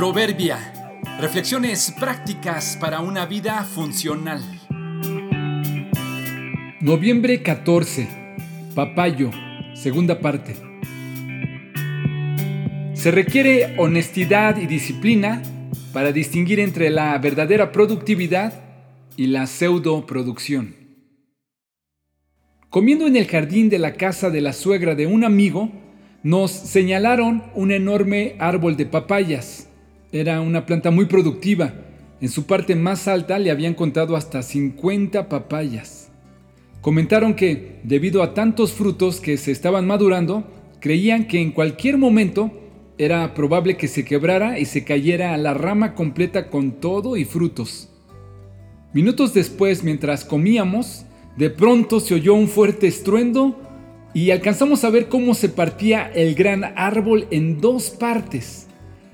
Proverbia. Reflexiones prácticas para una vida funcional. Noviembre 14. Papayo. Segunda parte. Se requiere honestidad y disciplina para distinguir entre la verdadera productividad y la pseudo producción. Comiendo en el jardín de la casa de la suegra de un amigo, nos señalaron un enorme árbol de papayas. Era una planta muy productiva. En su parte más alta le habían contado hasta 50 papayas. Comentaron que, debido a tantos frutos que se estaban madurando, creían que en cualquier momento era probable que se quebrara y se cayera la rama completa con todo y frutos. Minutos después, mientras comíamos, de pronto se oyó un fuerte estruendo y alcanzamos a ver cómo se partía el gran árbol en dos partes.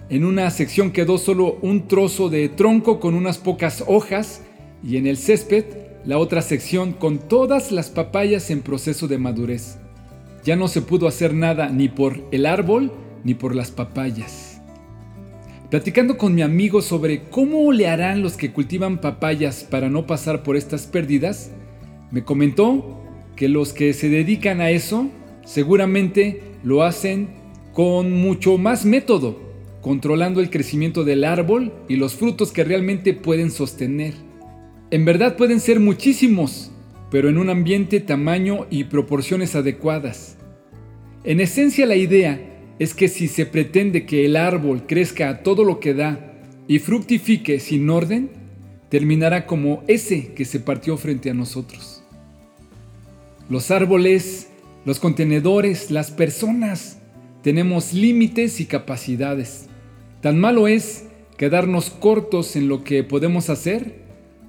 En una sección quedó solo un trozo de tronco con unas pocas hojas y en el césped la otra sección con todas las papayas en proceso de madurez. Ya no se pudo hacer nada ni por el árbol ni por las papayas. Platicando con mi amigo sobre cómo le harán los que cultivan papayas para no pasar por estas pérdidas, me comentó que los que se dedican a eso seguramente lo hacen con mucho más método, controlando el crecimiento del árbol y los frutos que realmente pueden sostener. En verdad pueden ser muchísimos, pero en un ambiente, tamaño y proporciones adecuadas. En esencia la idea es que si se pretende que el árbol crezca a todo lo que da y fructifique sin orden, terminará como ese que se partió frente a nosotros los árboles, los contenedores, las personas. Tenemos límites y capacidades. Tan malo es quedarnos cortos en lo que podemos hacer,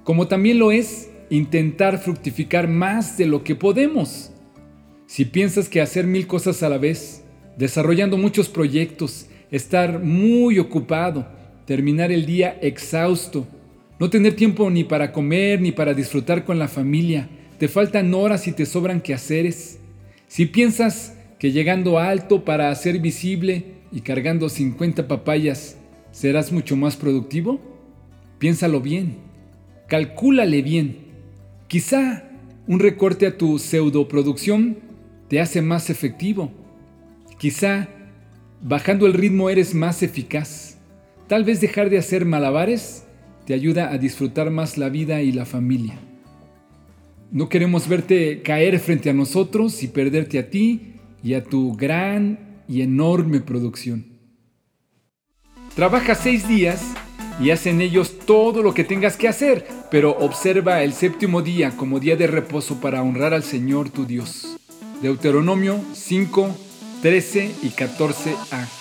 como también lo es intentar fructificar más de lo que podemos. Si piensas que hacer mil cosas a la vez, desarrollando muchos proyectos, estar muy ocupado, terminar el día exhausto, no tener tiempo ni para comer ni para disfrutar con la familia, te faltan horas y te sobran quehaceres. Si piensas que llegando alto para ser visible y cargando 50 papayas serás mucho más productivo, piénsalo bien, calcúlale bien. Quizá un recorte a tu pseudoproducción te hace más efectivo. Quizá bajando el ritmo eres más eficaz. Tal vez dejar de hacer malabares te ayuda a disfrutar más la vida y la familia. No queremos verte caer frente a nosotros y perderte a ti y a tu gran y enorme producción. Trabaja seis días y haz en ellos todo lo que tengas que hacer, pero observa el séptimo día como día de reposo para honrar al Señor tu Dios. Deuteronomio 5, 13 y 14a.